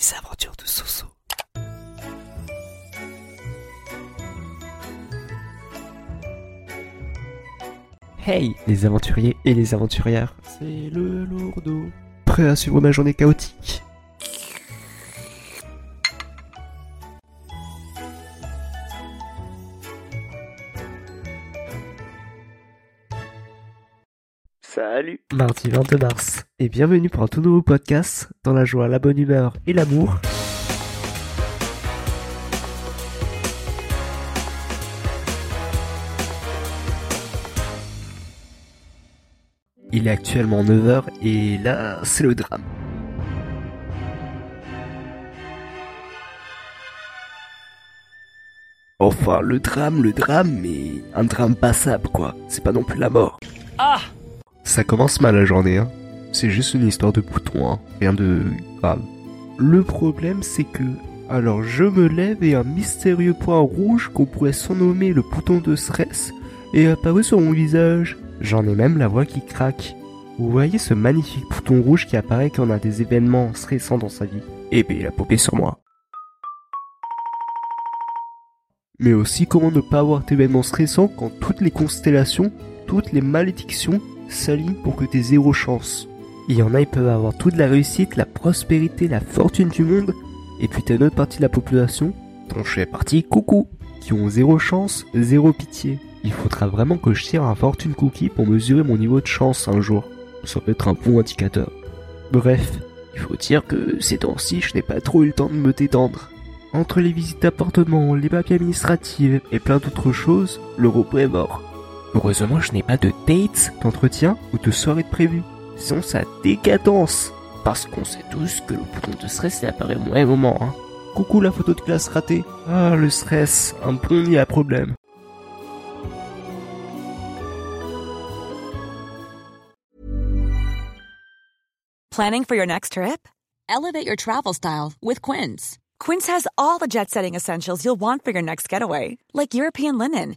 Les aventures de Soso. Hey les aventuriers et les aventurières, c'est le lourdeau. Prêt à suivre ma journée chaotique Salut Mardi 22 mars, et bienvenue pour un tout nouveau podcast dans la joie, la bonne humeur et l'amour. Il est actuellement 9h et là, c'est le drame. Enfin, le drame, le drame, mais un drame passable quoi. C'est pas non plus la mort. Ah Ça commence mal la journée, hein. C'est juste une histoire de bouton, hein. Rien de grave. Le problème, c'est que. Alors, je me lève et un mystérieux point rouge qu'on pourrait surnommer le bouton de stress est apparu sur mon visage. J'en ai même la voix qui craque. Vous voyez ce magnifique bouton rouge qui apparaît quand on a des événements stressants dans sa vie? Eh ben, il a popé sur moi. Mais aussi comment ne pas avoir d'événements stressants quand toutes les constellations, toutes les malédictions s'alignent pour que t'aies zéro chance. Il y en a, ils peuvent avoir toute la réussite, la prospérité, la fortune du monde, et puis t'as une autre partie de la population, dont je fais partie, coucou, qui ont zéro chance, zéro pitié. Il faudra vraiment que je tire un fortune cookie pour mesurer mon niveau de chance un jour. Ça peut être un bon indicateur. Bref, il faut dire que ces temps-ci, je n'ai pas trop eu le temps de me détendre. Entre les visites d'appartement, les papiers administratifs et plein d'autres choses, le repos est mort. Heureusement, je n'ai pas de dates, d'entretien ou de soirée de prévu. Sinon, ça décadence. Parce qu'on sait tous que le bouton de stress il apparaît au mauvais moment. Hein. Coucou la photo de classe ratée. Ah, le stress, un bon nid à problème. Planning for your next trip? Elevate your travel style with Quince. Quince has all the jet setting essentials you'll want for your next getaway, like European linen,